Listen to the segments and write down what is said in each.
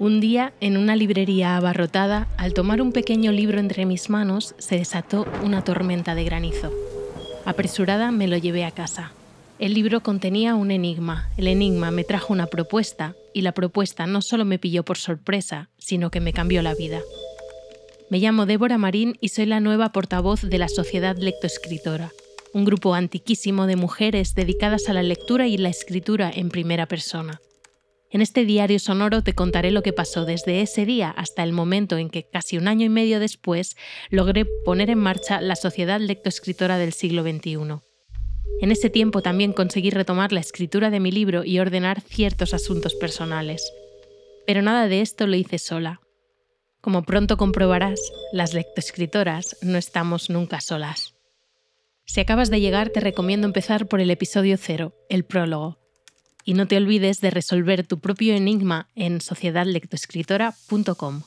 Un día, en una librería abarrotada, al tomar un pequeño libro entre mis manos, se desató una tormenta de granizo. Apresurada me lo llevé a casa. El libro contenía un enigma. El enigma me trajo una propuesta y la propuesta no solo me pilló por sorpresa, sino que me cambió la vida. Me llamo Débora Marín y soy la nueva portavoz de la Sociedad Lectoescritora, un grupo antiquísimo de mujeres dedicadas a la lectura y la escritura en primera persona. En este diario sonoro te contaré lo que pasó desde ese día hasta el momento en que, casi un año y medio después, logré poner en marcha la Sociedad Lectoescritora del siglo XXI. En ese tiempo también conseguí retomar la escritura de mi libro y ordenar ciertos asuntos personales. Pero nada de esto lo hice sola. Como pronto comprobarás, las lectoescritoras no estamos nunca solas. Si acabas de llegar, te recomiendo empezar por el episodio cero, el prólogo, y no te olvides de resolver tu propio enigma en sociedadlectoescritora.com.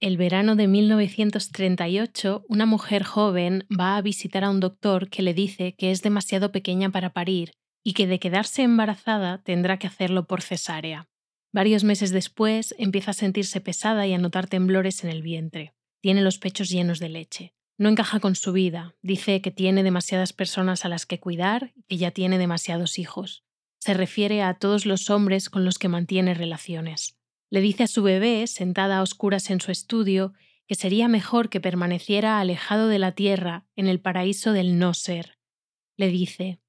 El verano de 1938, una mujer joven va a visitar a un doctor que le dice que es demasiado pequeña para parir y que de quedarse embarazada tendrá que hacerlo por cesárea. Varios meses después empieza a sentirse pesada y a notar temblores en el vientre. Tiene los pechos llenos de leche. No encaja con su vida, dice que tiene demasiadas personas a las que cuidar y que ya tiene demasiados hijos. Se refiere a todos los hombres con los que mantiene relaciones. Le dice a su bebé, sentada a oscuras en su estudio, que sería mejor que permaneciera alejado de la tierra, en el paraíso del no ser. Le dice,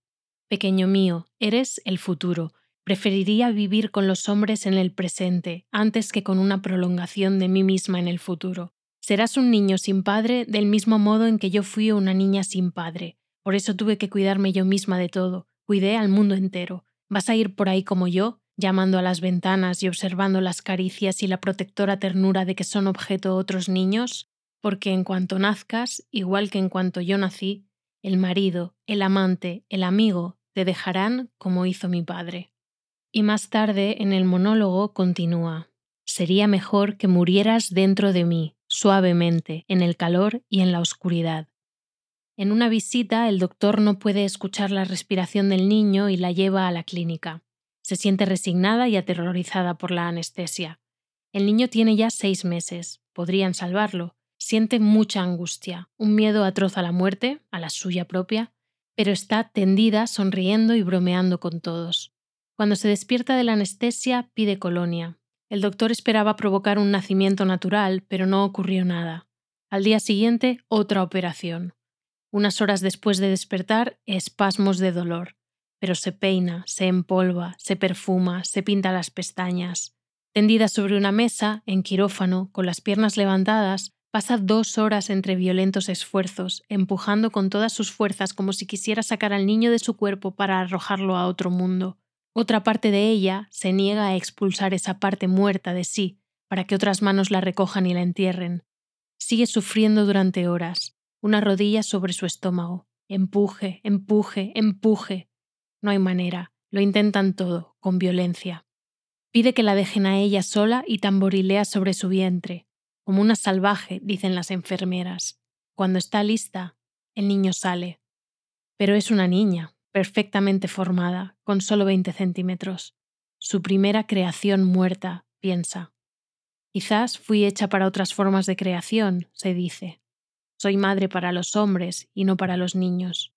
Pequeño mío, eres el futuro. Preferiría vivir con los hombres en el presente antes que con una prolongación de mí misma en el futuro. Serás un niño sin padre del mismo modo en que yo fui una niña sin padre. Por eso tuve que cuidarme yo misma de todo. Cuidé al mundo entero. ¿Vas a ir por ahí como yo, llamando a las ventanas y observando las caricias y la protectora ternura de que son objeto otros niños? Porque en cuanto nazcas, igual que en cuanto yo nací, el marido, el amante, el amigo, te dejarán como hizo mi padre. Y más tarde, en el monólogo, continúa. Sería mejor que murieras dentro de mí, suavemente, en el calor y en la oscuridad. En una visita, el doctor no puede escuchar la respiración del niño y la lleva a la clínica. Se siente resignada y aterrorizada por la anestesia. El niño tiene ya seis meses. Podrían salvarlo. Siente mucha angustia, un miedo atroz a la muerte, a la suya propia, pero está tendida, sonriendo y bromeando con todos. Cuando se despierta de la anestesia, pide colonia, el doctor esperaba provocar un nacimiento natural, pero no ocurrió nada. Al día siguiente, otra operación. Unas horas después de despertar, espasmos de dolor. Pero se peina, se empolva, se perfuma, se pinta las pestañas. Tendida sobre una mesa, en quirófano, con las piernas levantadas, pasa dos horas entre violentos esfuerzos, empujando con todas sus fuerzas como si quisiera sacar al niño de su cuerpo para arrojarlo a otro mundo. Otra parte de ella se niega a expulsar esa parte muerta de sí para que otras manos la recojan y la entierren. Sigue sufriendo durante horas, una rodilla sobre su estómago. Empuje, empuje, empuje. No hay manera. Lo intentan todo, con violencia. Pide que la dejen a ella sola y tamborilea sobre su vientre, como una salvaje, dicen las enfermeras. Cuando está lista, el niño sale. Pero es una niña, perfectamente formada, con solo 20 centímetros. Su primera creación muerta, piensa. Quizás fui hecha para otras formas de creación, se dice. Soy madre para los hombres y no para los niños.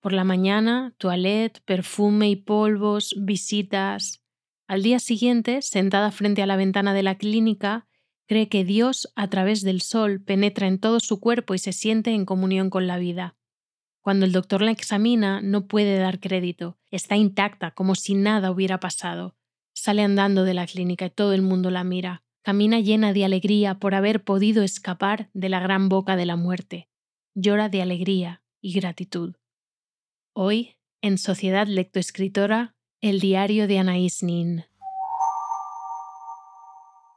Por la mañana, toilette, perfume y polvos, visitas. Al día siguiente, sentada frente a la ventana de la clínica, cree que Dios, a través del sol, penetra en todo su cuerpo y se siente en comunión con la vida. Cuando el doctor la examina, no puede dar crédito. Está intacta, como si nada hubiera pasado. Sale andando de la clínica y todo el mundo la mira. Camina llena de alegría por haber podido escapar de la gran boca de la muerte. Llora de alegría y gratitud. Hoy, en Sociedad Lectoescritora, el diario de Anaïs Nin.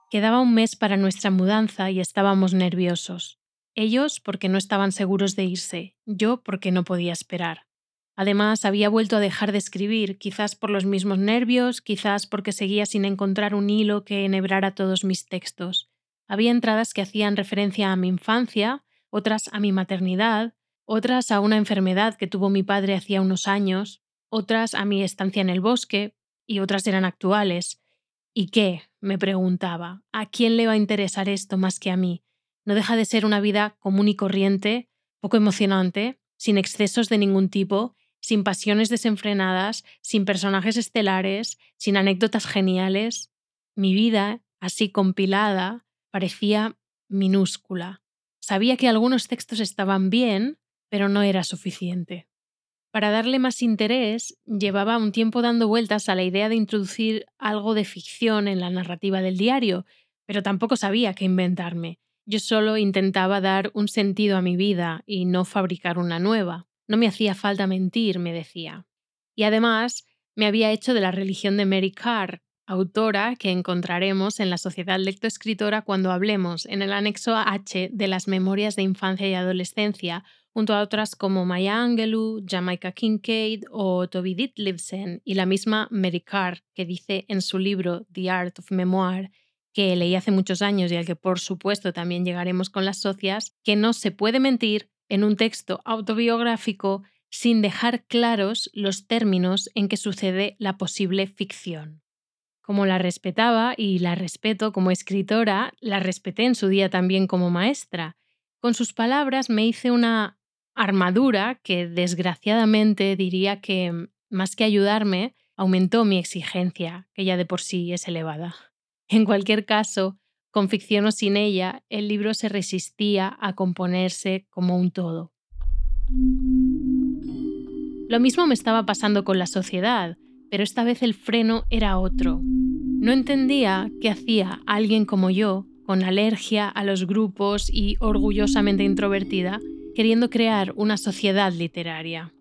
Quedaba un mes para nuestra mudanza y estábamos nerviosos. Ellos porque no estaban seguros de irse, yo porque no podía esperar. Además, había vuelto a dejar de escribir, quizás por los mismos nervios, quizás porque seguía sin encontrar un hilo que enhebrara todos mis textos. Había entradas que hacían referencia a mi infancia, otras a mi maternidad, otras a una enfermedad que tuvo mi padre hacía unos años, otras a mi estancia en el bosque, y otras eran actuales. ¿Y qué? me preguntaba. ¿A quién le va a interesar esto más que a mí? No deja de ser una vida común y corriente, poco emocionante, sin excesos de ningún tipo, sin pasiones desenfrenadas, sin personajes estelares, sin anécdotas geniales. Mi vida, así compilada, parecía minúscula. Sabía que algunos textos estaban bien, pero no era suficiente. Para darle más interés, llevaba un tiempo dando vueltas a la idea de introducir algo de ficción en la narrativa del diario, pero tampoco sabía qué inventarme. Yo solo intentaba dar un sentido a mi vida y no fabricar una nueva. No me hacía falta mentir, me decía. Y además, me había hecho de la religión de Mary Carr, autora que encontraremos en la Sociedad Lectoescritora cuando hablemos en el anexo H de las Memorias de Infancia y Adolescencia, junto a otras como Maya Angelou, Jamaica Kincaid o Toby Ditlevsen y la misma Mary Carr, que dice en su libro The Art of Memoir, que leí hace muchos años y al que por supuesto también llegaremos con las socias, que no se puede mentir en un texto autobiográfico sin dejar claros los términos en que sucede la posible ficción. Como la respetaba y la respeto como escritora, la respeté en su día también como maestra. Con sus palabras me hice una armadura que desgraciadamente diría que, más que ayudarme, aumentó mi exigencia, que ya de por sí es elevada. En cualquier caso, con ficción o sin ella, el libro se resistía a componerse como un todo. Lo mismo me estaba pasando con la sociedad, pero esta vez el freno era otro. No entendía qué hacía alguien como yo, con alergia a los grupos y orgullosamente introvertida, queriendo crear una sociedad literaria.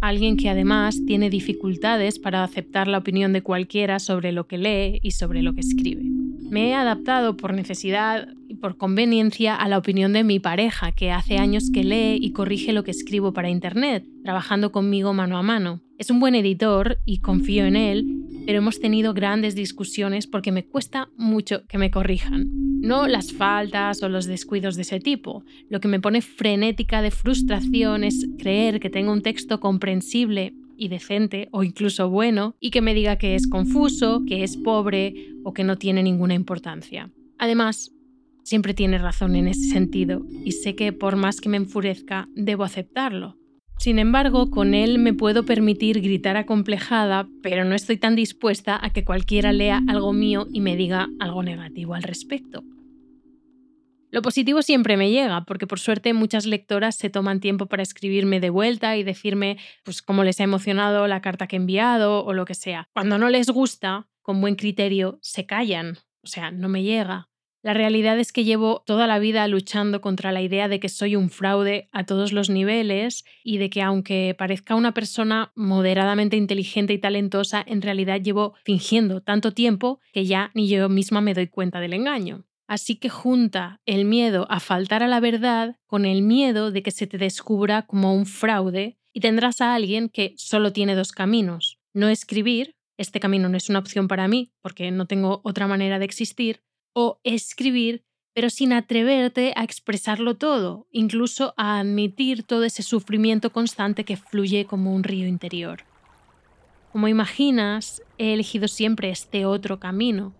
Alguien que además tiene dificultades para aceptar la opinión de cualquiera sobre lo que lee y sobre lo que escribe. Me he adaptado por necesidad y por conveniencia a la opinión de mi pareja, que hace años que lee y corrige lo que escribo para Internet, trabajando conmigo mano a mano. Es un buen editor y confío en él, pero hemos tenido grandes discusiones porque me cuesta mucho que me corrijan. No las faltas o los descuidos de ese tipo. Lo que me pone frenética de frustración es creer que tengo un texto comprensible y decente o incluso bueno y que me diga que es confuso, que es pobre o que no tiene ninguna importancia. Además, siempre tiene razón en ese sentido y sé que por más que me enfurezca, debo aceptarlo. Sin embargo, con él me puedo permitir gritar acomplejada, pero no estoy tan dispuesta a que cualquiera lea algo mío y me diga algo negativo al respecto. Lo positivo siempre me llega, porque por suerte muchas lectoras se toman tiempo para escribirme de vuelta y decirme pues cómo les ha emocionado la carta que he enviado o lo que sea. Cuando no les gusta, con buen criterio, se callan, o sea, no me llega. La realidad es que llevo toda la vida luchando contra la idea de que soy un fraude a todos los niveles y de que aunque parezca una persona moderadamente inteligente y talentosa, en realidad llevo fingiendo tanto tiempo que ya ni yo misma me doy cuenta del engaño. Así que junta el miedo a faltar a la verdad con el miedo de que se te descubra como un fraude y tendrás a alguien que solo tiene dos caminos. No escribir, este camino no es una opción para mí porque no tengo otra manera de existir, o escribir, pero sin atreverte a expresarlo todo, incluso a admitir todo ese sufrimiento constante que fluye como un río interior. Como imaginas, he elegido siempre este otro camino.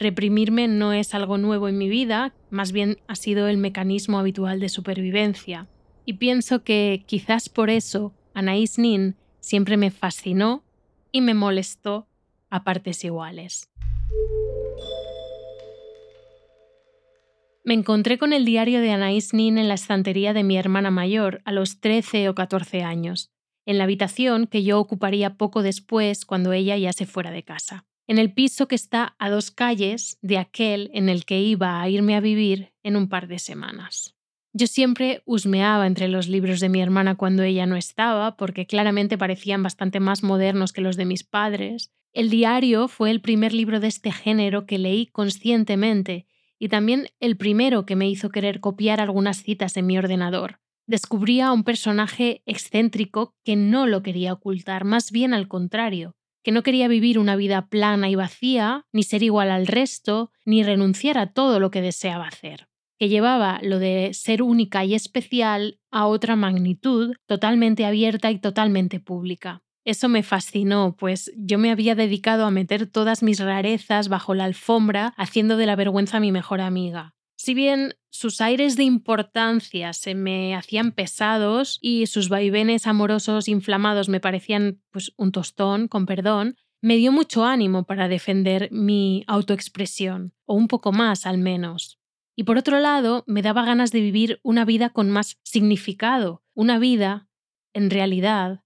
Reprimirme no es algo nuevo en mi vida, más bien ha sido el mecanismo habitual de supervivencia. Y pienso que quizás por eso Anaïs Nin siempre me fascinó y me molestó a partes iguales. Me encontré con el diario de Anaïs Nin en la estantería de mi hermana mayor a los 13 o 14 años, en la habitación que yo ocuparía poco después cuando ella ya se fuera de casa, en el piso que está a dos calles de aquel en el que iba a irme a vivir en un par de semanas. Yo siempre husmeaba entre los libros de mi hermana cuando ella no estaba, porque claramente parecían bastante más modernos que los de mis padres. El diario fue el primer libro de este género que leí conscientemente y también el primero que me hizo querer copiar algunas citas en mi ordenador. Descubría a un personaje excéntrico que no lo quería ocultar, más bien al contrario, que no quería vivir una vida plana y vacía, ni ser igual al resto, ni renunciar a todo lo que deseaba hacer, que llevaba lo de ser única y especial a otra magnitud, totalmente abierta y totalmente pública. Eso me fascinó, pues yo me había dedicado a meter todas mis rarezas bajo la alfombra, haciendo de la vergüenza mi mejor amiga. Si bien sus aires de importancia se me hacían pesados y sus vaivenes amorosos inflamados me parecían pues un tostón, con perdón, me dio mucho ánimo para defender mi autoexpresión, o un poco más al menos. Y por otro lado, me daba ganas de vivir una vida con más significado, una vida, en realidad,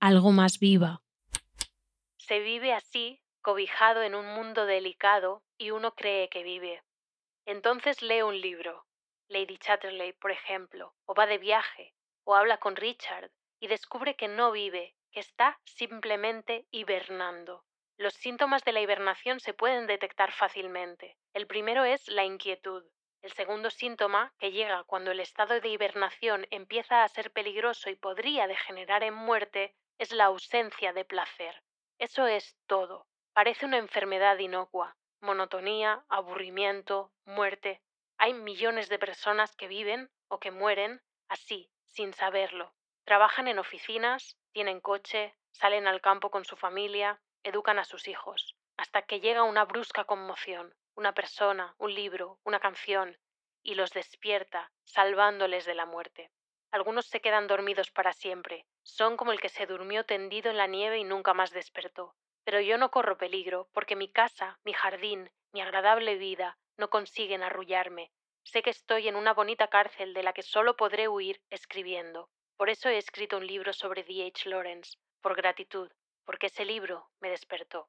algo más viva. Se vive así, cobijado en un mundo delicado, y uno cree que vive. Entonces lee un libro, Lady Chatterley, por ejemplo, o va de viaje, o habla con Richard, y descubre que no vive, que está simplemente hibernando. Los síntomas de la hibernación se pueden detectar fácilmente. El primero es la inquietud. El segundo síntoma, que llega cuando el estado de hibernación empieza a ser peligroso y podría degenerar en muerte, es la ausencia de placer. Eso es todo. Parece una enfermedad inocua. Monotonía, aburrimiento, muerte. Hay millones de personas que viven o que mueren así, sin saberlo. Trabajan en oficinas, tienen coche, salen al campo con su familia, educan a sus hijos, hasta que llega una brusca conmoción, una persona, un libro, una canción, y los despierta, salvándoles de la muerte. Algunos se quedan dormidos para siempre, son como el que se durmió tendido en la nieve y nunca más despertó. Pero yo no corro peligro, porque mi casa, mi jardín, mi agradable vida no consiguen arrullarme. Sé que estoy en una bonita cárcel de la que solo podré huir escribiendo. Por eso he escrito un libro sobre D. H. Lawrence, por gratitud, porque ese libro me despertó.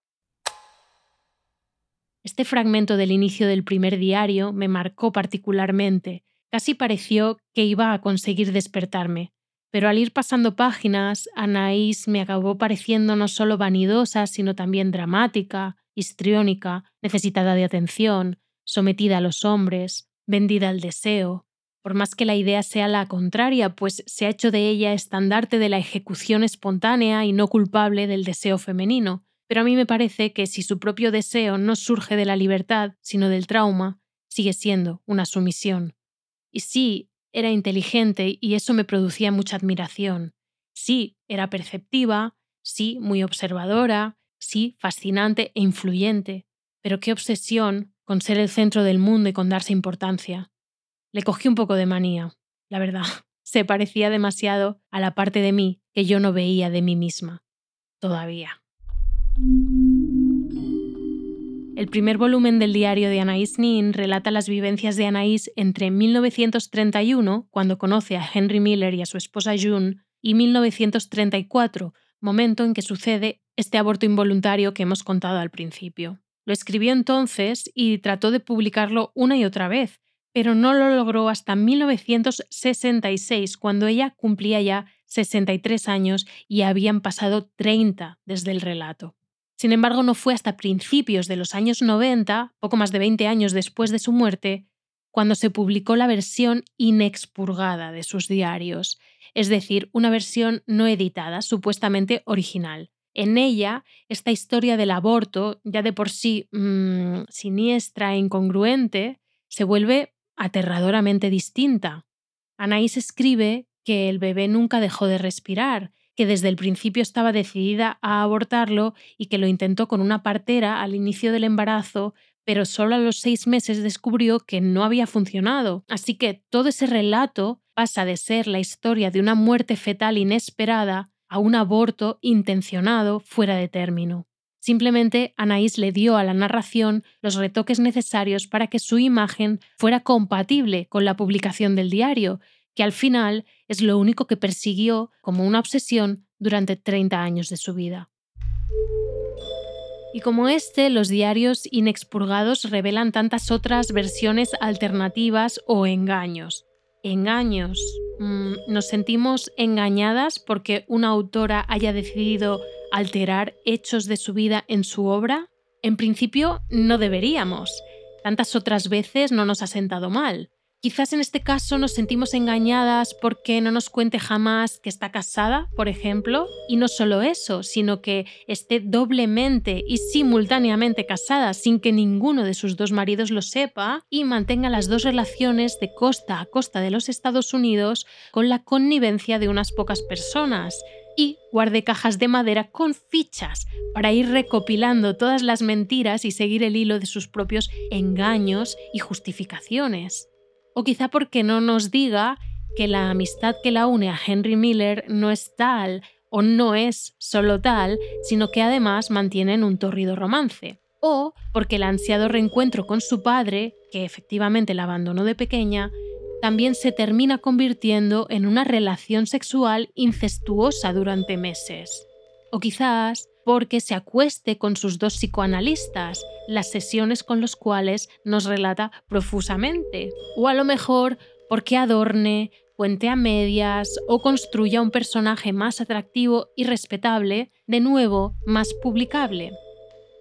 Este fragmento del inicio del primer diario me marcó particularmente. Casi pareció que iba a conseguir despertarme. Pero al ir pasando páginas, Anaís me acabó pareciendo no solo vanidosa, sino también dramática, histriónica, necesitada de atención, sometida a los hombres, vendida al deseo, por más que la idea sea la contraria, pues se ha hecho de ella estandarte de la ejecución espontánea y no culpable del deseo femenino. Pero a mí me parece que si su propio deseo no surge de la libertad, sino del trauma, sigue siendo una sumisión. Y sí, era inteligente y eso me producía mucha admiración. Sí, era perceptiva, sí, muy observadora, sí, fascinante e influyente. Pero qué obsesión con ser el centro del mundo y con darse importancia. Le cogí un poco de manía, la verdad. Se parecía demasiado a la parte de mí que yo no veía de mí misma. Todavía. El primer volumen del diario de Anaïs Nin relata las vivencias de Anaïs entre 1931, cuando conoce a Henry Miller y a su esposa June, y 1934, momento en que sucede este aborto involuntario que hemos contado al principio. Lo escribió entonces y trató de publicarlo una y otra vez, pero no lo logró hasta 1966, cuando ella cumplía ya 63 años y habían pasado 30 desde el relato. Sin embargo, no fue hasta principios de los años 90, poco más de 20 años después de su muerte, cuando se publicó la versión inexpurgada de sus diarios, es decir, una versión no editada, supuestamente original. En ella, esta historia del aborto, ya de por sí mmm, siniestra e incongruente, se vuelve aterradoramente distinta. Anaís escribe que el bebé nunca dejó de respirar que desde el principio estaba decidida a abortarlo y que lo intentó con una partera al inicio del embarazo, pero solo a los seis meses descubrió que no había funcionado. Así que todo ese relato pasa de ser la historia de una muerte fetal inesperada a un aborto intencionado fuera de término. Simplemente Anaís le dio a la narración los retoques necesarios para que su imagen fuera compatible con la publicación del diario, que al final es lo único que persiguió como una obsesión durante 30 años de su vida. Y como este, los diarios inexpurgados revelan tantas otras versiones alternativas o engaños. Engaños. Mm, ¿Nos sentimos engañadas porque una autora haya decidido alterar hechos de su vida en su obra? En principio, no deberíamos. Tantas otras veces no nos ha sentado mal. Quizás en este caso nos sentimos engañadas porque no nos cuente jamás que está casada, por ejemplo, y no solo eso, sino que esté doblemente y simultáneamente casada sin que ninguno de sus dos maridos lo sepa y mantenga las dos relaciones de costa a costa de los Estados Unidos con la connivencia de unas pocas personas. y guardé cajas de madera con fichas para ir recopilando todas las mentiras y seguir el hilo de sus propios engaños y justificaciones. O quizá porque no nos diga que la amistad que la une a Henry Miller no es tal o no es solo tal, sino que además mantienen un torrido romance. O porque el ansiado reencuentro con su padre, que efectivamente la abandonó de pequeña, también se termina convirtiendo en una relación sexual incestuosa durante meses. O quizás porque se acueste con sus dos psicoanalistas, las sesiones con los cuales nos relata profusamente. O a lo mejor porque adorne, cuente a medias o construya un personaje más atractivo y respetable, de nuevo más publicable.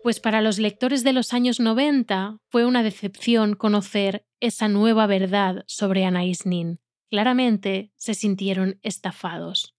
Pues para los lectores de los años 90 fue una decepción conocer esa nueva verdad sobre Anais Nin. Claramente se sintieron estafados.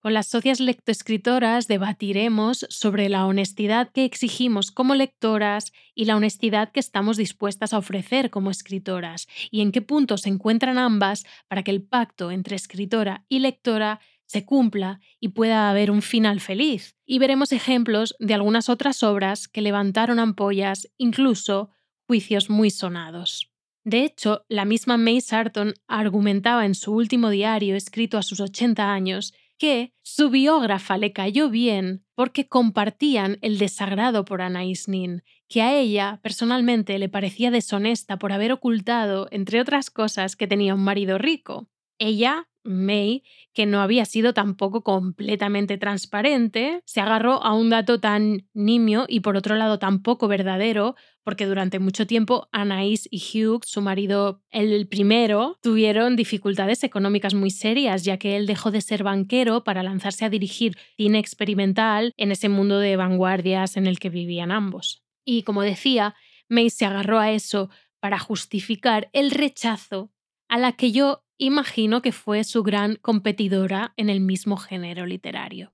Con las socias lectoescritoras debatiremos sobre la honestidad que exigimos como lectoras y la honestidad que estamos dispuestas a ofrecer como escritoras, y en qué punto se encuentran ambas para que el pacto entre escritora y lectora se cumpla y pueda haber un final feliz. Y veremos ejemplos de algunas otras obras que levantaron ampollas, incluso juicios muy sonados. De hecho, la misma May Sarton argumentaba en su último diario escrito a sus 80 años que su biógrafa le cayó bien porque compartían el desagrado por Anais Nin, que a ella personalmente le parecía deshonesta por haber ocultado, entre otras cosas, que tenía un marido rico. Ella May, que no había sido tampoco completamente transparente, se agarró a un dato tan nimio y por otro lado tan poco verdadero, porque durante mucho tiempo Anaïs y Hugh, su marido el primero, tuvieron dificultades económicas muy serias, ya que él dejó de ser banquero para lanzarse a dirigir cine experimental en ese mundo de vanguardias en el que vivían ambos. Y como decía, May se agarró a eso para justificar el rechazo a la que yo imagino que fue su gran competidora en el mismo género literario.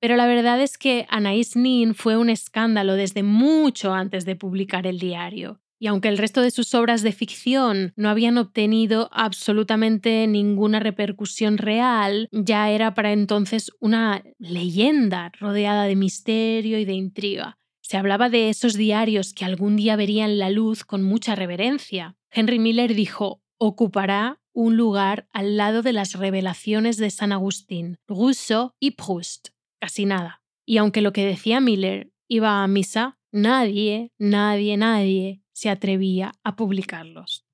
Pero la verdad es que Anaïs Nin fue un escándalo desde mucho antes de publicar el diario. Y aunque el resto de sus obras de ficción no habían obtenido absolutamente ninguna repercusión real, ya era para entonces una leyenda rodeada de misterio y de intriga. Se hablaba de esos diarios que algún día verían la luz con mucha reverencia. Henry Miller dijo, ocupará un lugar al lado de las revelaciones de San Agustín, Rousseau y Proust. Casi nada. Y aunque lo que decía Miller iba a misa, nadie, nadie, nadie se atrevía a publicarlos.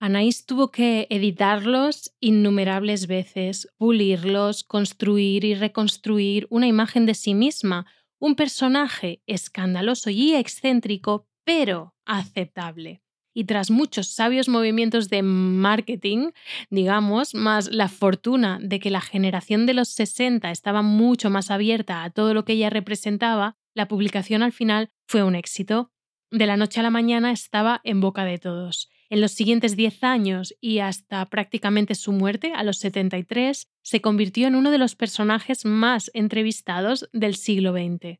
Anaís tuvo que editarlos innumerables veces, pulirlos, construir y reconstruir una imagen de sí misma, un personaje escandaloso y excéntrico, pero aceptable y tras muchos sabios movimientos de marketing, digamos, más la fortuna de que la generación de los 60 estaba mucho más abierta a todo lo que ella representaba, la publicación al final fue un éxito. De la noche a la mañana estaba en boca de todos. En los siguientes 10 años y hasta prácticamente su muerte, a los 73, se convirtió en uno de los personajes más entrevistados del siglo XX.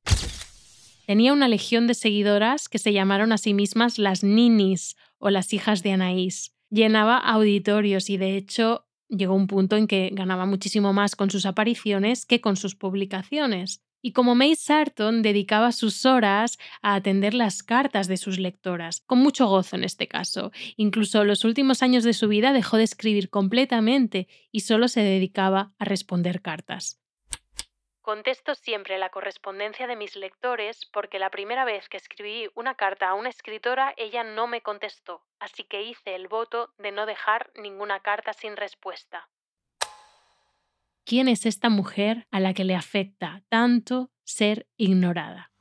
Tenía una legión de seguidoras que se llamaron a sí mismas las ninis o las hijas de Anaís. Llenaba auditorios y de hecho llegó un punto en que ganaba muchísimo más con sus apariciones que con sus publicaciones. Y como May Sarton dedicaba sus horas a atender las cartas de sus lectoras, con mucho gozo en este caso. Incluso los últimos años de su vida dejó de escribir completamente y solo se dedicaba a responder cartas. Contesto siempre la correspondencia de mis lectores porque la primera vez que escribí una carta a una escritora ella no me contestó, así que hice el voto de no dejar ninguna carta sin respuesta. ¿Quién es esta mujer a la que le afecta tanto ser ignorada?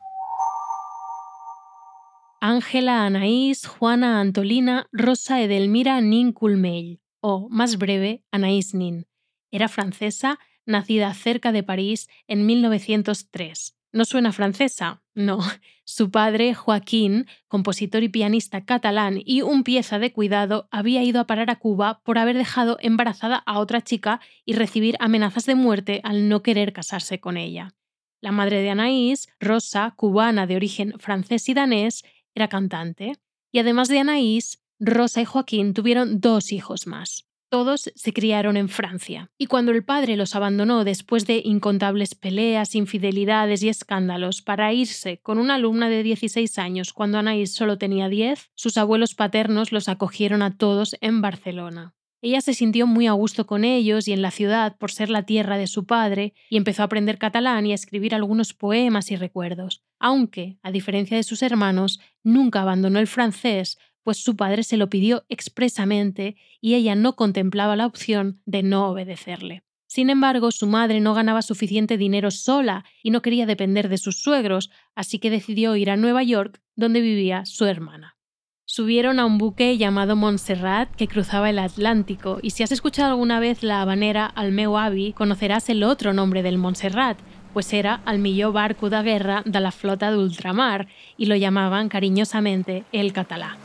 Ángela Anaís Juana Antolina Rosa Edelmira Nin Culmell, o más breve, Anaís Nin. Era francesa nacida cerca de París en 1903. ¿No suena francesa? No. Su padre, Joaquín, compositor y pianista catalán y un pieza de cuidado, había ido a parar a Cuba por haber dejado embarazada a otra chica y recibir amenazas de muerte al no querer casarse con ella. La madre de Anaís, Rosa, cubana de origen francés y danés, era cantante. Y además de Anaís, Rosa y Joaquín tuvieron dos hijos más. Todos se criaron en Francia, y cuando el padre los abandonó después de incontables peleas, infidelidades y escándalos para irse con una alumna de 16 años cuando Anaís solo tenía 10, sus abuelos paternos los acogieron a todos en Barcelona. Ella se sintió muy a gusto con ellos y en la ciudad por ser la tierra de su padre y empezó a aprender catalán y a escribir algunos poemas y recuerdos, aunque, a diferencia de sus hermanos, nunca abandonó el francés pues su padre se lo pidió expresamente y ella no contemplaba la opción de no obedecerle. Sin embargo, su madre no ganaba suficiente dinero sola y no quería depender de sus suegros, así que decidió ir a Nueva York, donde vivía su hermana. Subieron a un buque llamado Montserrat que cruzaba el Atlántico, y si has escuchado alguna vez la habanera Al meu avi, conocerás el otro nombre del Montserrat, pues era el barco de guerra de la flota de ultramar, y lo llamaban cariñosamente el catalá.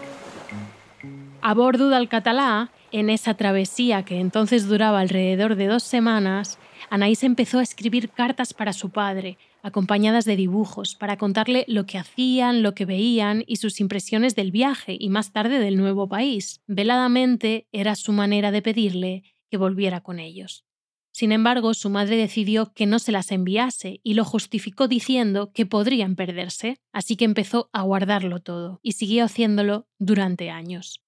A bordo del catalá, en esa travesía que entonces duraba alrededor de dos semanas, Anaís empezó a escribir cartas para su padre, acompañadas de dibujos, para contarle lo que hacían, lo que veían y sus impresiones del viaje y más tarde del nuevo país. Veladamente era su manera de pedirle que volviera con ellos. Sin embargo, su madre decidió que no se las enviase y lo justificó diciendo que podrían perderse, así que empezó a guardarlo todo y siguió haciéndolo durante años.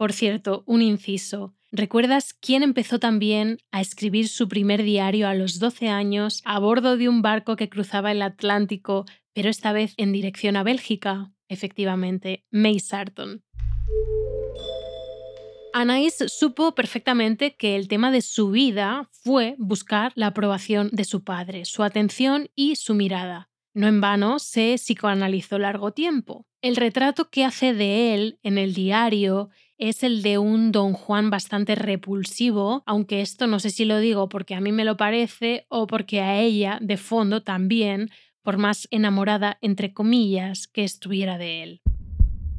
Por cierto, un inciso. ¿Recuerdas quién empezó también a escribir su primer diario a los 12 años a bordo de un barco que cruzaba el Atlántico, pero esta vez en dirección a Bélgica? Efectivamente, May Sarton. Anaís supo perfectamente que el tema de su vida fue buscar la aprobación de su padre, su atención y su mirada. No en vano se psicoanalizó largo tiempo. El retrato que hace de él en el diario es el de un don Juan bastante repulsivo, aunque esto no sé si lo digo porque a mí me lo parece o porque a ella, de fondo también, por más enamorada, entre comillas, que estuviera de él.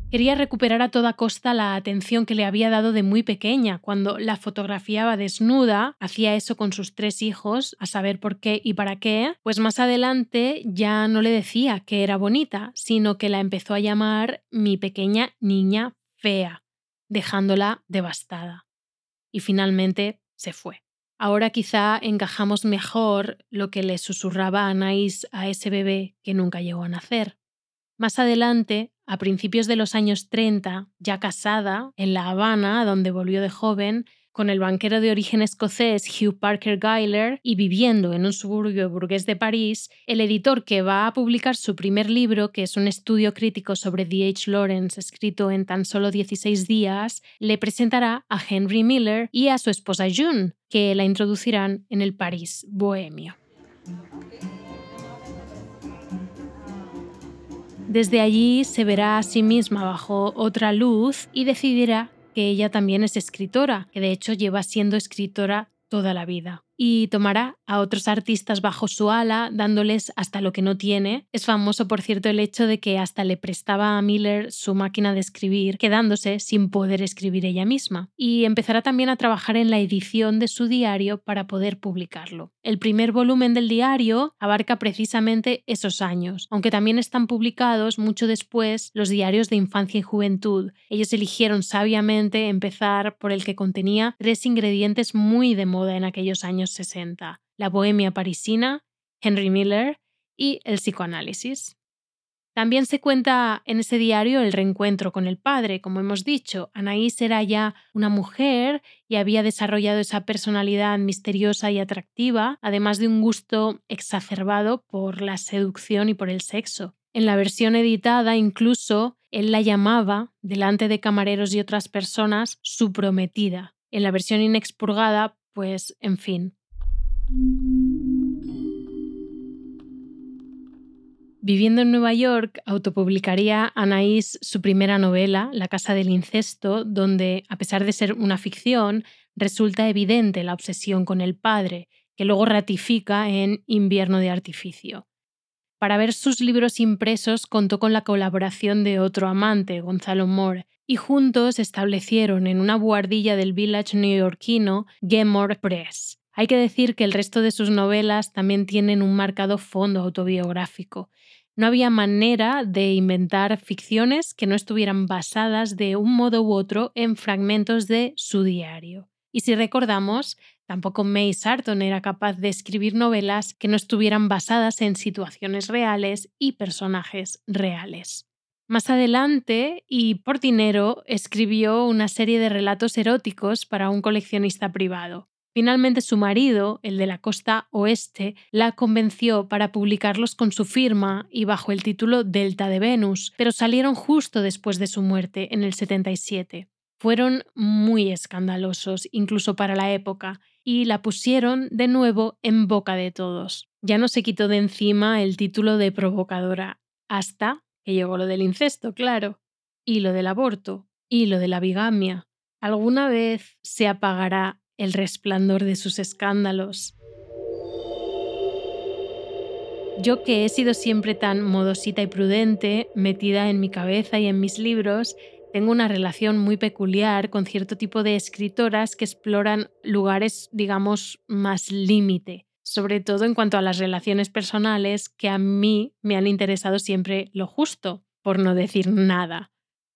Quería recuperar a toda costa la atención que le había dado de muy pequeña, cuando la fotografiaba desnuda, hacía eso con sus tres hijos, a saber por qué y para qué, pues más adelante ya no le decía que era bonita, sino que la empezó a llamar mi pequeña niña fea dejándola devastada. Y finalmente se fue. Ahora quizá encajamos mejor lo que le susurraba Anaís a ese bebé que nunca llegó a nacer. Más adelante, a principios de los años 30, ya casada, en La Habana, donde volvió de joven, con el banquero de origen escocés Hugh Parker Geiler y viviendo en un suburbio burgués de París, el editor que va a publicar su primer libro, que es un estudio crítico sobre D.H. Lawrence escrito en tan solo 16 días, le presentará a Henry Miller y a su esposa June, que la introducirán en el París bohemio. Desde allí se verá a sí misma bajo otra luz y decidirá que ella también es escritora, que de hecho lleva siendo escritora toda la vida y tomará a otros artistas bajo su ala, dándoles hasta lo que no tiene. Es famoso, por cierto, el hecho de que hasta le prestaba a Miller su máquina de escribir, quedándose sin poder escribir ella misma. Y empezará también a trabajar en la edición de su diario para poder publicarlo. El primer volumen del diario abarca precisamente esos años, aunque también están publicados mucho después los diarios de infancia y juventud. Ellos eligieron sabiamente empezar por el que contenía tres ingredientes muy de moda en aquellos años 60, la bohemia parisina, Henry Miller y el psicoanálisis. También se cuenta en ese diario el reencuentro con el padre, como hemos dicho. Anaís era ya una mujer y había desarrollado esa personalidad misteriosa y atractiva, además de un gusto exacerbado por la seducción y por el sexo. En la versión editada incluso él la llamaba, delante de camareros y otras personas, su prometida. En la versión inexpurgada, pues, en fin, Viviendo en Nueva York, autopublicaría Anaís su primera novela, La Casa del Incesto, donde, a pesar de ser una ficción, resulta evidente la obsesión con el padre, que luego ratifica en Invierno de Artificio. Para ver sus libros impresos contó con la colaboración de otro amante, Gonzalo Moore, y juntos establecieron en una buhardilla del village neoyorquino Gemore Press. Hay que decir que el resto de sus novelas también tienen un marcado fondo autobiográfico. No había manera de inventar ficciones que no estuvieran basadas de un modo u otro en fragmentos de su diario. Y si recordamos, tampoco May Sarton era capaz de escribir novelas que no estuvieran basadas en situaciones reales y personajes reales. Más adelante, y por dinero, escribió una serie de relatos eróticos para un coleccionista privado. Finalmente su marido, el de la costa oeste, la convenció para publicarlos con su firma y bajo el título Delta de Venus, pero salieron justo después de su muerte, en el 77. Fueron muy escandalosos, incluso para la época, y la pusieron de nuevo en boca de todos. Ya no se quitó de encima el título de provocadora, hasta que llegó lo del incesto, claro, y lo del aborto, y lo de la bigamia. ¿Alguna vez se apagará el resplandor de sus escándalos. Yo que he sido siempre tan modosita y prudente, metida en mi cabeza y en mis libros, tengo una relación muy peculiar con cierto tipo de escritoras que exploran lugares, digamos, más límite, sobre todo en cuanto a las relaciones personales que a mí me han interesado siempre lo justo, por no decir nada.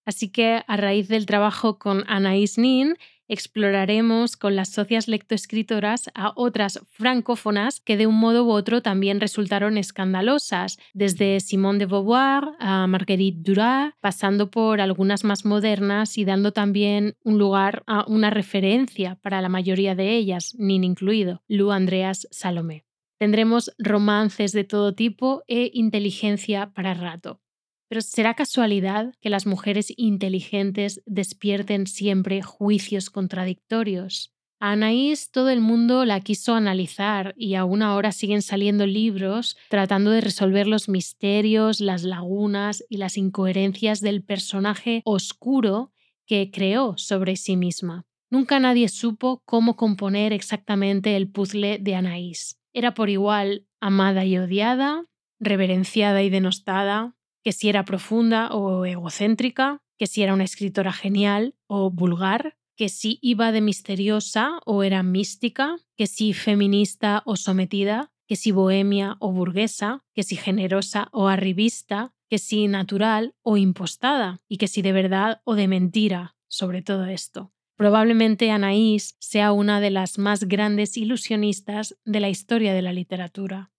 Así que a raíz del trabajo con Anaïs Nin, exploraremos con las socias lectoescritoras a otras francófonas que de un modo u otro también resultaron escandalosas, desde Simone de Beauvoir a Marguerite Duras, pasando por algunas más modernas y dando también un lugar a una referencia para la mayoría de ellas, Nin incluido, Lou Andreas Salomé. Tendremos romances de todo tipo e inteligencia para rato. Pero ¿será casualidad que las mujeres inteligentes despierten siempre juicios contradictorios? A Anaís todo el mundo la quiso analizar y aún ahora siguen saliendo libros tratando de resolver los misterios, las lagunas y las incoherencias del personaje oscuro que creó sobre sí misma. Nunca nadie supo cómo componer exactamente el puzzle de Anaís. Era por igual amada y odiada, reverenciada y denostada, que si era profunda o egocéntrica, que si era una escritora genial o vulgar, que si iba de misteriosa o era mística, que si feminista o sometida, que si bohemia o burguesa, que si generosa o arribista, que si natural o impostada, y que si de verdad o de mentira sobre todo esto. Probablemente Anaís sea una de las más grandes ilusionistas de la historia de la literatura.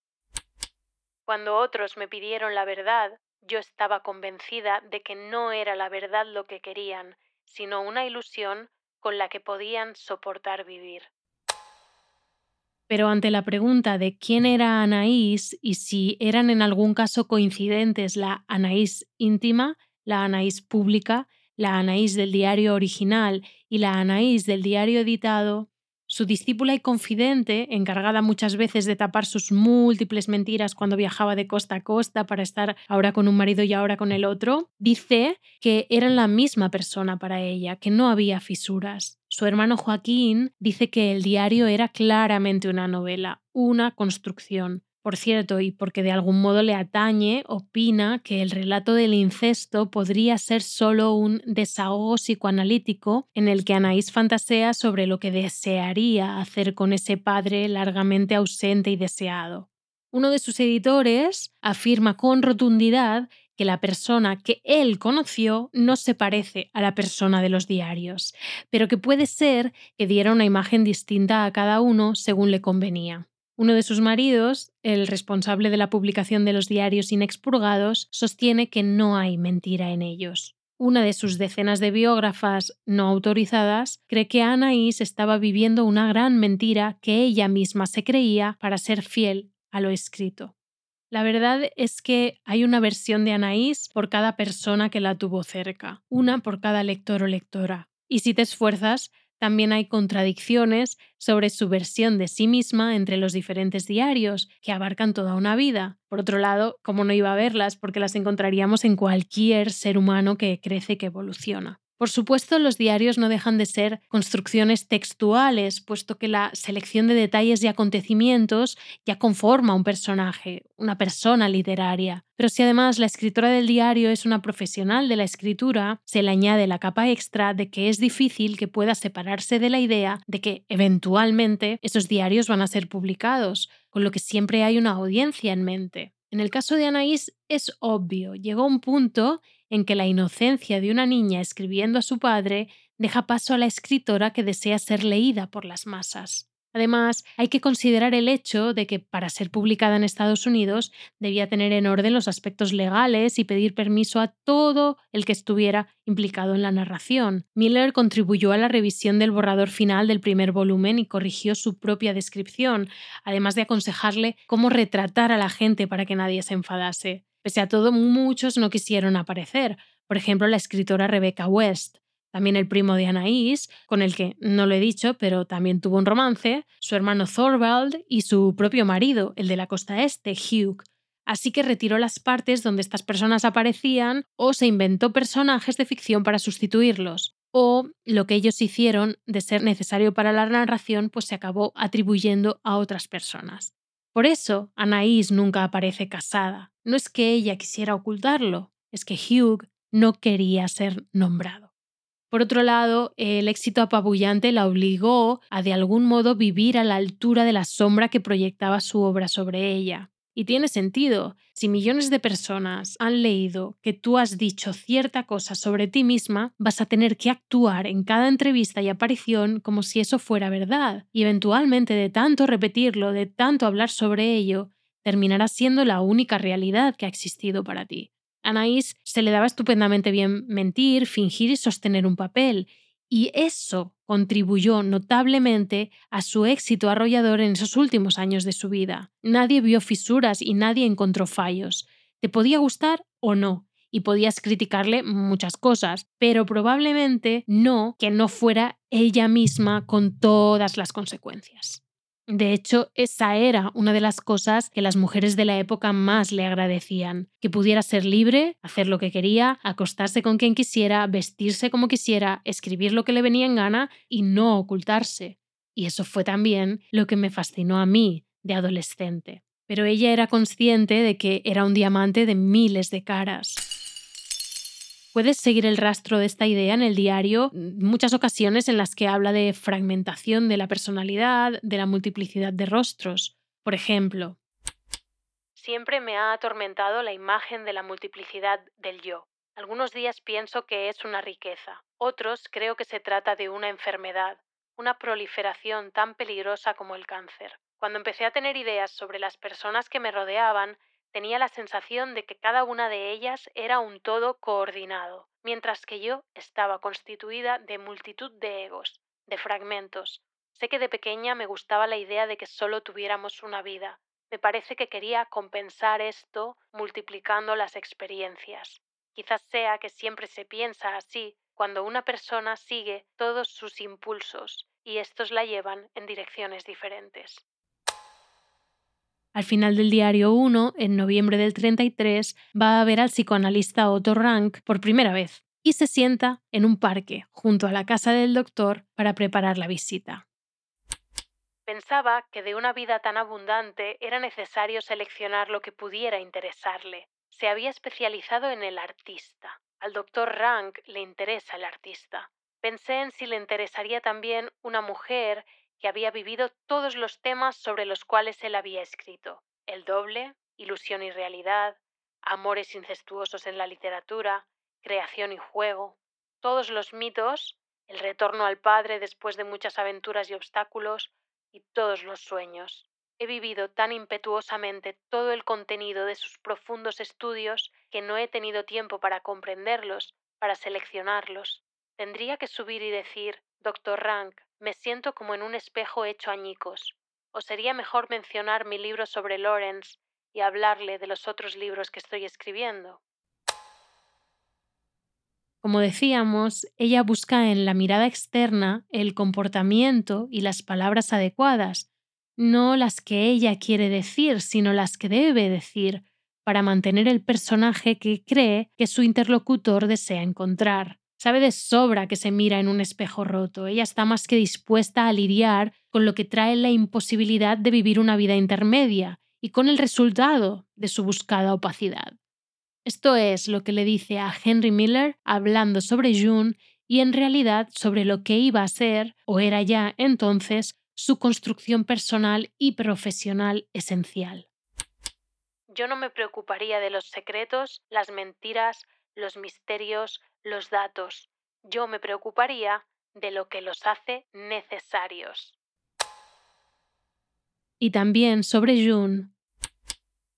Cuando otros me pidieron la verdad, yo estaba convencida de que no era la verdad lo que querían, sino una ilusión con la que podían soportar vivir. Pero ante la pregunta de quién era Anaís y si eran en algún caso coincidentes la Anaís íntima, la Anaís pública, la Anaís del diario original y la Anaís del diario editado, su discípula y confidente, encargada muchas veces de tapar sus múltiples mentiras cuando viajaba de costa a costa para estar ahora con un marido y ahora con el otro, dice que eran la misma persona para ella, que no había fisuras. Su hermano Joaquín dice que el diario era claramente una novela, una construcción, por cierto, y porque de algún modo le atañe, opina que el relato del incesto podría ser solo un desahogo psicoanalítico en el que Anaís fantasea sobre lo que desearía hacer con ese padre largamente ausente y deseado. Uno de sus editores afirma con rotundidad que la persona que él conoció no se parece a la persona de los diarios, pero que puede ser que diera una imagen distinta a cada uno según le convenía. Uno de sus maridos, el responsable de la publicación de los diarios inexpurgados, sostiene que no hay mentira en ellos. Una de sus decenas de biógrafas no autorizadas cree que Anaís estaba viviendo una gran mentira que ella misma se creía para ser fiel a lo escrito. La verdad es que hay una versión de Anaís por cada persona que la tuvo cerca, una por cada lector o lectora. Y si te esfuerzas, también hay contradicciones sobre su versión de sí misma entre los diferentes diarios, que abarcan toda una vida. Por otro lado, ¿cómo no iba a verlas? Porque las encontraríamos en cualquier ser humano que crece que evoluciona. Por supuesto, los diarios no dejan de ser construcciones textuales, puesto que la selección de detalles y acontecimientos ya conforma un personaje, una persona literaria. Pero si además la escritora del diario es una profesional de la escritura, se le añade la capa extra de que es difícil que pueda separarse de la idea de que eventualmente esos diarios van a ser publicados, con lo que siempre hay una audiencia en mente. En el caso de Anaís es obvio, llegó un punto en que la inocencia de una niña escribiendo a su padre deja paso a la escritora que desea ser leída por las masas. Además, hay que considerar el hecho de que para ser publicada en Estados Unidos debía tener en orden los aspectos legales y pedir permiso a todo el que estuviera implicado en la narración. Miller contribuyó a la revisión del borrador final del primer volumen y corrigió su propia descripción, además de aconsejarle cómo retratar a la gente para que nadie se enfadase. Pese a todo, muchos no quisieron aparecer. Por ejemplo, la escritora Rebecca West también el primo de Anaís, con el que no lo he dicho, pero también tuvo un romance, su hermano Thorvald y su propio marido, el de la costa este, Hugh. Así que retiró las partes donde estas personas aparecían o se inventó personajes de ficción para sustituirlos. O lo que ellos hicieron de ser necesario para la narración, pues se acabó atribuyendo a otras personas. Por eso, Anaís nunca aparece casada. No es que ella quisiera ocultarlo, es que Hugh no quería ser nombrado. Por otro lado, el éxito apabullante la obligó a de algún modo vivir a la altura de la sombra que proyectaba su obra sobre ella. Y tiene sentido. Si millones de personas han leído que tú has dicho cierta cosa sobre ti misma, vas a tener que actuar en cada entrevista y aparición como si eso fuera verdad. Y eventualmente de tanto repetirlo, de tanto hablar sobre ello, terminará siendo la única realidad que ha existido para ti. Anaís se le daba estupendamente bien mentir, fingir y sostener un papel, y eso contribuyó notablemente a su éxito arrollador en esos últimos años de su vida. Nadie vio fisuras y nadie encontró fallos. Te podía gustar o no, y podías criticarle muchas cosas, pero probablemente no que no fuera ella misma con todas las consecuencias. De hecho, esa era una de las cosas que las mujeres de la época más le agradecían, que pudiera ser libre, hacer lo que quería, acostarse con quien quisiera, vestirse como quisiera, escribir lo que le venía en gana y no ocultarse. Y eso fue también lo que me fascinó a mí de adolescente. Pero ella era consciente de que era un diamante de miles de caras. Puedes seguir el rastro de esta idea en el diario muchas ocasiones en las que habla de fragmentación de la personalidad, de la multiplicidad de rostros. Por ejemplo, siempre me ha atormentado la imagen de la multiplicidad del yo. Algunos días pienso que es una riqueza, otros creo que se trata de una enfermedad, una proliferación tan peligrosa como el cáncer. Cuando empecé a tener ideas sobre las personas que me rodeaban, Tenía la sensación de que cada una de ellas era un todo coordinado, mientras que yo estaba constituida de multitud de egos, de fragmentos. Sé que de pequeña me gustaba la idea de que solo tuviéramos una vida. Me parece que quería compensar esto multiplicando las experiencias. Quizás sea que siempre se piensa así cuando una persona sigue todos sus impulsos y estos la llevan en direcciones diferentes. Al final del diario 1, en noviembre del 33, va a ver al psicoanalista Otto Rank por primera vez y se sienta en un parque junto a la casa del doctor para preparar la visita. Pensaba que de una vida tan abundante era necesario seleccionar lo que pudiera interesarle. Se había especializado en el artista. Al doctor Rank le interesa el artista. Pensé en si le interesaría también una mujer que había vivido todos los temas sobre los cuales él había escrito. El doble, ilusión y realidad, amores incestuosos en la literatura, creación y juego, todos los mitos, el retorno al padre después de muchas aventuras y obstáculos, y todos los sueños. He vivido tan impetuosamente todo el contenido de sus profundos estudios que no he tenido tiempo para comprenderlos, para seleccionarlos. Tendría que subir y decir, Doctor Rank, me siento como en un espejo hecho añicos. O sería mejor mencionar mi libro sobre Lawrence y hablarle de los otros libros que estoy escribiendo. Como decíamos, ella busca en la mirada externa el comportamiento y las palabras adecuadas, no las que ella quiere decir, sino las que debe decir, para mantener el personaje que cree que su interlocutor desea encontrar. Sabe de sobra que se mira en un espejo roto. Ella está más que dispuesta a lidiar con lo que trae la imposibilidad de vivir una vida intermedia y con el resultado de su buscada opacidad. Esto es lo que le dice a Henry Miller hablando sobre June y en realidad sobre lo que iba a ser, o era ya entonces, su construcción personal y profesional esencial. Yo no me preocuparía de los secretos, las mentiras, los misterios, los datos. yo me preocuparía de lo que los hace necesarios. Y también sobre June.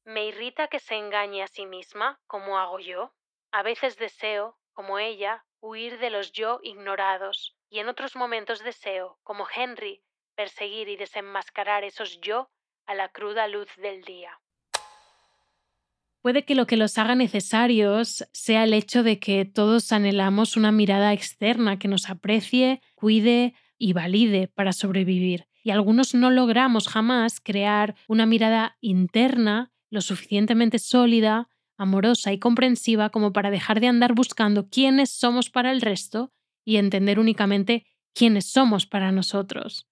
Me irrita que se engañe a sí misma, como hago yo. A veces deseo, como ella, huir de los yo ignorados, y en otros momentos deseo, como Henry, perseguir y desenmascarar esos yo a la cruda luz del día. Puede que lo que los haga necesarios sea el hecho de que todos anhelamos una mirada externa que nos aprecie, cuide y valide para sobrevivir. Y algunos no logramos jamás crear una mirada interna lo suficientemente sólida, amorosa y comprensiva como para dejar de andar buscando quiénes somos para el resto y entender únicamente quiénes somos para nosotros.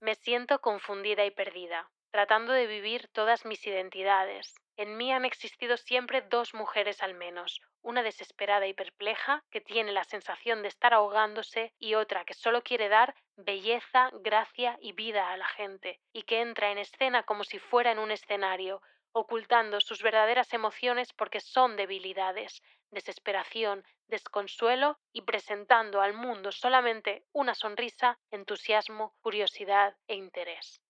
Me siento confundida y perdida, tratando de vivir todas mis identidades, en mí han existido siempre dos mujeres al menos, una desesperada y perpleja, que tiene la sensación de estar ahogándose, y otra que solo quiere dar belleza, gracia y vida a la gente, y que entra en escena como si fuera en un escenario, ocultando sus verdaderas emociones porque son debilidades, desesperación, desconsuelo y presentando al mundo solamente una sonrisa, entusiasmo, curiosidad e interés.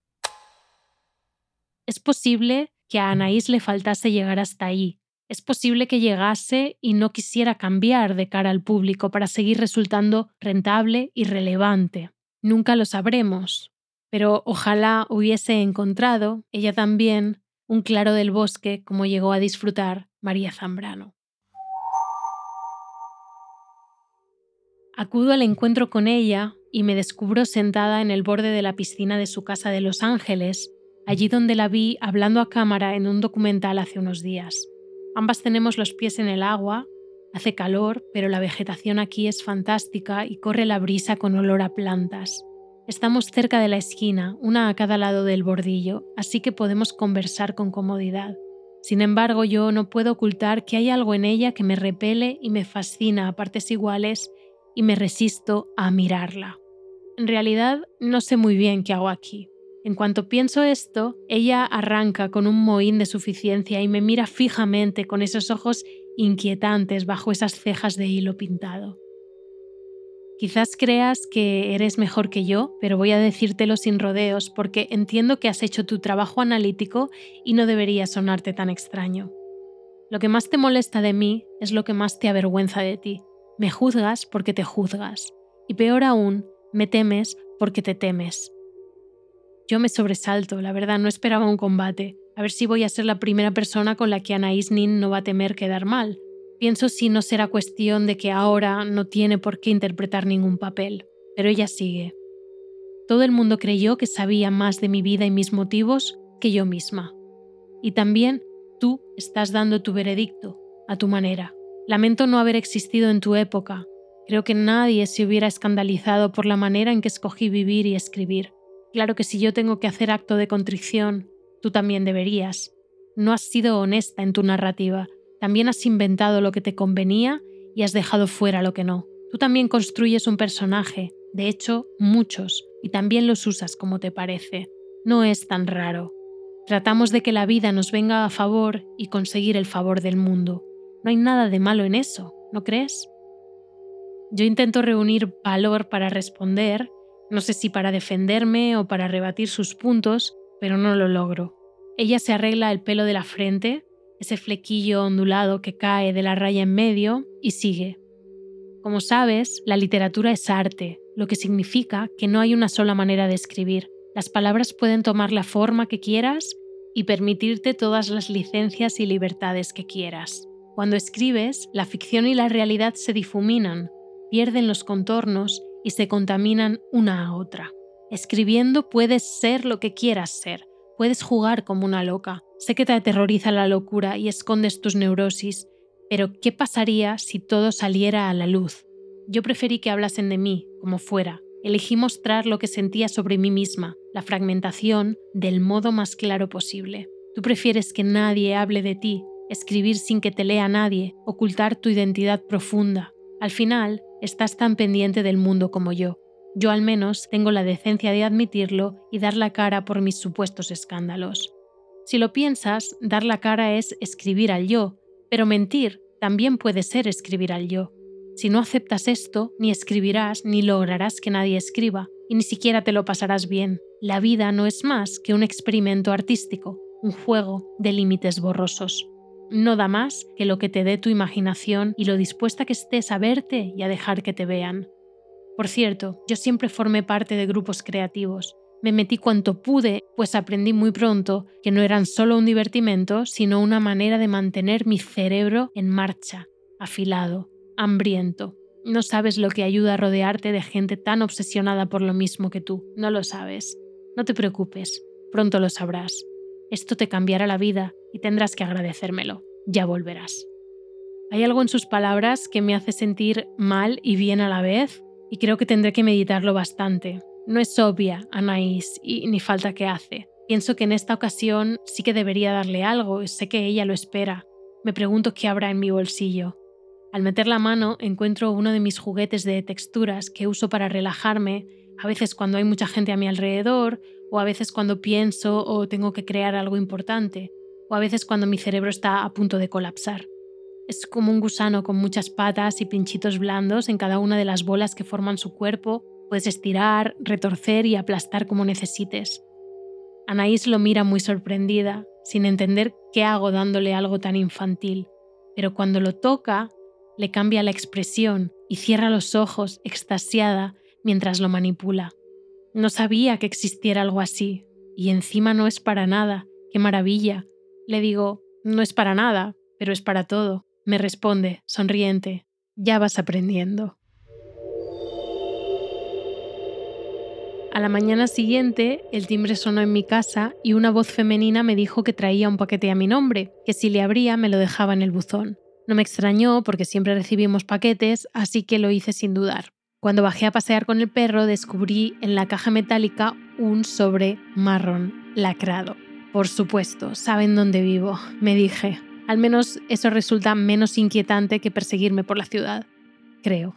Es posible que a Anaís le faltase llegar hasta ahí. Es posible que llegase y no quisiera cambiar de cara al público para seguir resultando rentable y relevante. Nunca lo sabremos, pero ojalá hubiese encontrado, ella también, un claro del bosque como llegó a disfrutar María Zambrano. Acudo al encuentro con ella y me descubro sentada en el borde de la piscina de su casa de Los Ángeles, allí donde la vi hablando a cámara en un documental hace unos días. Ambas tenemos los pies en el agua, hace calor, pero la vegetación aquí es fantástica y corre la brisa con olor a plantas. Estamos cerca de la esquina, una a cada lado del bordillo, así que podemos conversar con comodidad. Sin embargo, yo no puedo ocultar que hay algo en ella que me repele y me fascina a partes iguales y me resisto a mirarla. En realidad, no sé muy bien qué hago aquí. En cuanto pienso esto, ella arranca con un mohín de suficiencia y me mira fijamente con esos ojos inquietantes bajo esas cejas de hilo pintado. Quizás creas que eres mejor que yo, pero voy a decírtelo sin rodeos porque entiendo que has hecho tu trabajo analítico y no debería sonarte tan extraño. Lo que más te molesta de mí es lo que más te avergüenza de ti. Me juzgas porque te juzgas. Y peor aún, me temes porque te temes. Yo me sobresalto, la verdad, no esperaba un combate. A ver si voy a ser la primera persona con la que Anaïs Nin no va a temer quedar mal. Pienso si no será cuestión de que ahora no tiene por qué interpretar ningún papel. Pero ella sigue. Todo el mundo creyó que sabía más de mi vida y mis motivos que yo misma. Y también tú estás dando tu veredicto, a tu manera. Lamento no haber existido en tu época. Creo que nadie se hubiera escandalizado por la manera en que escogí vivir y escribir. Claro que si yo tengo que hacer acto de contrición, tú también deberías. No has sido honesta en tu narrativa, también has inventado lo que te convenía y has dejado fuera lo que no. Tú también construyes un personaje, de hecho, muchos, y también los usas como te parece. No es tan raro. Tratamos de que la vida nos venga a favor y conseguir el favor del mundo. No hay nada de malo en eso, ¿no crees? Yo intento reunir valor para responder no sé si para defenderme o para rebatir sus puntos, pero no lo logro. Ella se arregla el pelo de la frente, ese flequillo ondulado que cae de la raya en medio, y sigue. Como sabes, la literatura es arte, lo que significa que no hay una sola manera de escribir. Las palabras pueden tomar la forma que quieras y permitirte todas las licencias y libertades que quieras. Cuando escribes, la ficción y la realidad se difuminan, pierden los contornos y se contaminan una a otra. Escribiendo puedes ser lo que quieras ser, puedes jugar como una loca. Sé que te aterroriza la locura y escondes tus neurosis, pero ¿qué pasaría si todo saliera a la luz? Yo preferí que hablasen de mí, como fuera. Elegí mostrar lo que sentía sobre mí misma, la fragmentación, del modo más claro posible. Tú prefieres que nadie hable de ti, escribir sin que te lea nadie, ocultar tu identidad profunda. Al final, estás tan pendiente del mundo como yo. Yo al menos tengo la decencia de admitirlo y dar la cara por mis supuestos escándalos. Si lo piensas, dar la cara es escribir al yo, pero mentir también puede ser escribir al yo. Si no aceptas esto, ni escribirás ni lograrás que nadie escriba, y ni siquiera te lo pasarás bien. La vida no es más que un experimento artístico, un juego de límites borrosos. No da más que lo que te dé tu imaginación y lo dispuesta que estés a verte y a dejar que te vean. Por cierto, yo siempre formé parte de grupos creativos. Me metí cuanto pude, pues aprendí muy pronto que no eran solo un divertimento, sino una manera de mantener mi cerebro en marcha, afilado, hambriento. No sabes lo que ayuda a rodearte de gente tan obsesionada por lo mismo que tú. No lo sabes. No te preocupes. Pronto lo sabrás. Esto te cambiará la vida y tendrás que agradecérmelo. Ya volverás. Hay algo en sus palabras que me hace sentir mal y bien a la vez y creo que tendré que meditarlo bastante. No es obvia, Anaís, y ni falta que hace. Pienso que en esta ocasión sí que debería darle algo, sé que ella lo espera. Me pregunto qué habrá en mi bolsillo. Al meter la mano encuentro uno de mis juguetes de texturas que uso para relajarme, a veces cuando hay mucha gente a mi alrededor, o a veces cuando pienso o tengo que crear algo importante, o a veces cuando mi cerebro está a punto de colapsar. Es como un gusano con muchas patas y pinchitos blandos en cada una de las bolas que forman su cuerpo. Puedes estirar, retorcer y aplastar como necesites. Anaís lo mira muy sorprendida, sin entender qué hago dándole algo tan infantil, pero cuando lo toca, le cambia la expresión y cierra los ojos, extasiada, mientras lo manipula. No sabía que existiera algo así, y encima no es para nada. ¡Qué maravilla! Le digo, no es para nada, pero es para todo. Me responde, sonriente, ya vas aprendiendo. A la mañana siguiente, el timbre sonó en mi casa y una voz femenina me dijo que traía un paquete a mi nombre, que si le abría me lo dejaba en el buzón. No me extrañó porque siempre recibimos paquetes, así que lo hice sin dudar. Cuando bajé a pasear con el perro, descubrí en la caja metálica un sobre marrón lacrado. Por supuesto, saben dónde vivo, me dije. Al menos eso resulta menos inquietante que perseguirme por la ciudad, creo.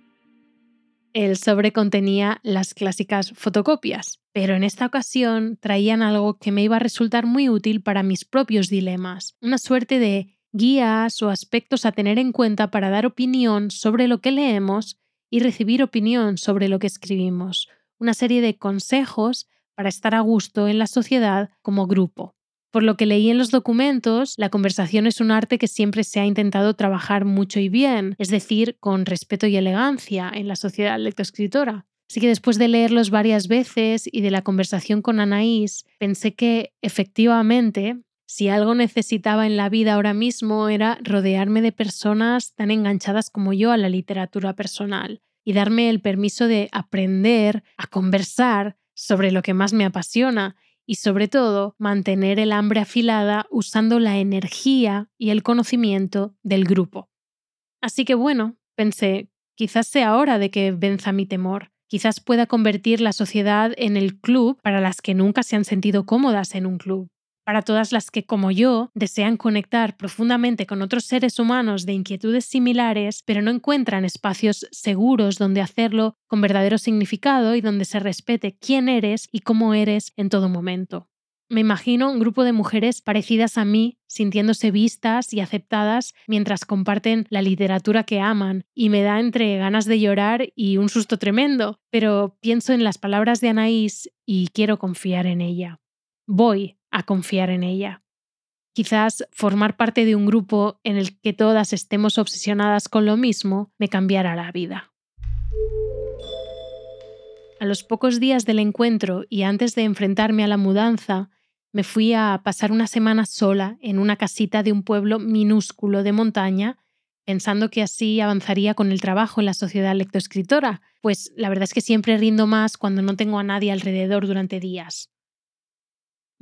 El sobre contenía las clásicas fotocopias, pero en esta ocasión traían algo que me iba a resultar muy útil para mis propios dilemas, una suerte de guías o aspectos a tener en cuenta para dar opinión sobre lo que leemos y recibir opinión sobre lo que escribimos, una serie de consejos para estar a gusto en la sociedad como grupo. Por lo que leí en los documentos, la conversación es un arte que siempre se ha intentado trabajar mucho y bien, es decir, con respeto y elegancia en la sociedad lectoescritora. Así que después de leerlos varias veces y de la conversación con Anaís, pensé que efectivamente, si algo necesitaba en la vida ahora mismo era rodearme de personas tan enganchadas como yo a la literatura personal y darme el permiso de aprender a conversar sobre lo que más me apasiona y sobre todo mantener el hambre afilada usando la energía y el conocimiento del grupo. Así que bueno, pensé, quizás sea hora de que venza mi temor, quizás pueda convertir la sociedad en el club para las que nunca se han sentido cómodas en un club para todas las que, como yo, desean conectar profundamente con otros seres humanos de inquietudes similares, pero no encuentran espacios seguros donde hacerlo con verdadero significado y donde se respete quién eres y cómo eres en todo momento. Me imagino un grupo de mujeres parecidas a mí, sintiéndose vistas y aceptadas mientras comparten la literatura que aman, y me da entre ganas de llorar y un susto tremendo, pero pienso en las palabras de Anaís y quiero confiar en ella. Voy a confiar en ella. Quizás formar parte de un grupo en el que todas estemos obsesionadas con lo mismo me cambiará la vida. A los pocos días del encuentro y antes de enfrentarme a la mudanza, me fui a pasar una semana sola en una casita de un pueblo minúsculo de montaña, pensando que así avanzaría con el trabajo en la sociedad lectoescritora, pues la verdad es que siempre rindo más cuando no tengo a nadie alrededor durante días.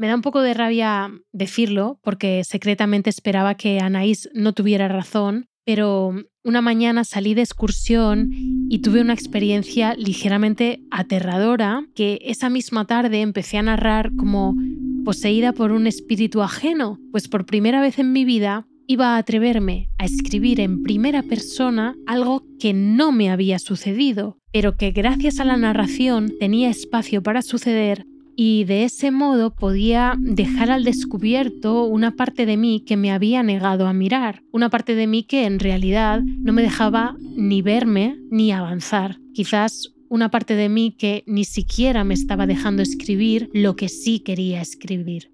Me da un poco de rabia decirlo porque secretamente esperaba que Anaís no tuviera razón, pero una mañana salí de excursión y tuve una experiencia ligeramente aterradora que esa misma tarde empecé a narrar como poseída por un espíritu ajeno, pues por primera vez en mi vida iba a atreverme a escribir en primera persona algo que no me había sucedido, pero que gracias a la narración tenía espacio para suceder y de ese modo podía dejar al descubierto una parte de mí que me había negado a mirar, una parte de mí que en realidad no me dejaba ni verme ni avanzar. Quizás una parte de mí que ni siquiera me estaba dejando escribir lo que sí quería escribir.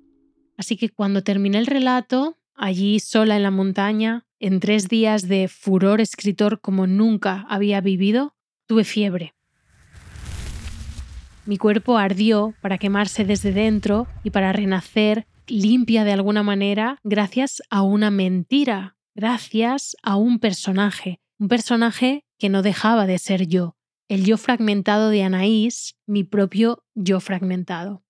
Así que cuando terminé el relato, allí sola en la montaña, en tres días de furor escritor como nunca había vivido, tuve fiebre. Mi cuerpo ardió para quemarse desde dentro y para renacer limpia de alguna manera gracias a una mentira, gracias a un personaje, un personaje que no dejaba de ser yo, el yo fragmentado de Anaís, mi propio yo fragmentado.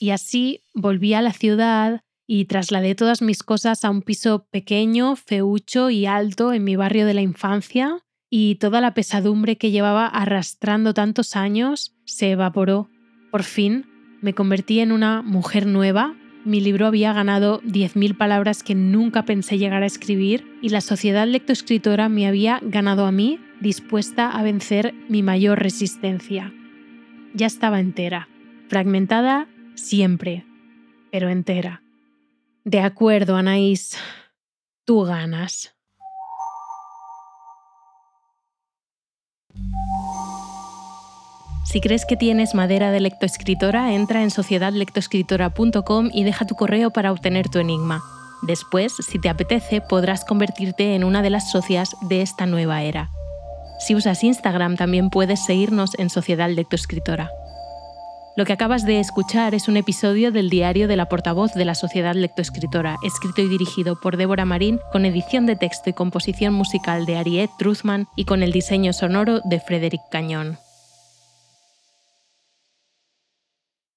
Y así volví a la ciudad y trasladé todas mis cosas a un piso pequeño, feucho y alto en mi barrio de la infancia, y toda la pesadumbre que llevaba arrastrando tantos años se evaporó. Por fin me convertí en una mujer nueva. Mi libro había ganado 10.000 palabras que nunca pensé llegar a escribir y la sociedad lectoescritora me había ganado a mí, dispuesta a vencer mi mayor resistencia. Ya estaba entera, fragmentada siempre, pero entera. De acuerdo, Anaís, tú ganas. Si crees que tienes madera de lectoescritora, entra en sociedadlectoescritora.com y deja tu correo para obtener tu enigma. Después, si te apetece, podrás convertirte en una de las socias de esta nueva era. Si usas Instagram, también puedes seguirnos en Sociedad Lectoescritora. Lo que acabas de escuchar es un episodio del diario de la portavoz de la Sociedad Lectoescritora, escrito y dirigido por Débora Marín, con edición de texto y composición musical de Ariette Truthman y con el diseño sonoro de Frederick Cañón.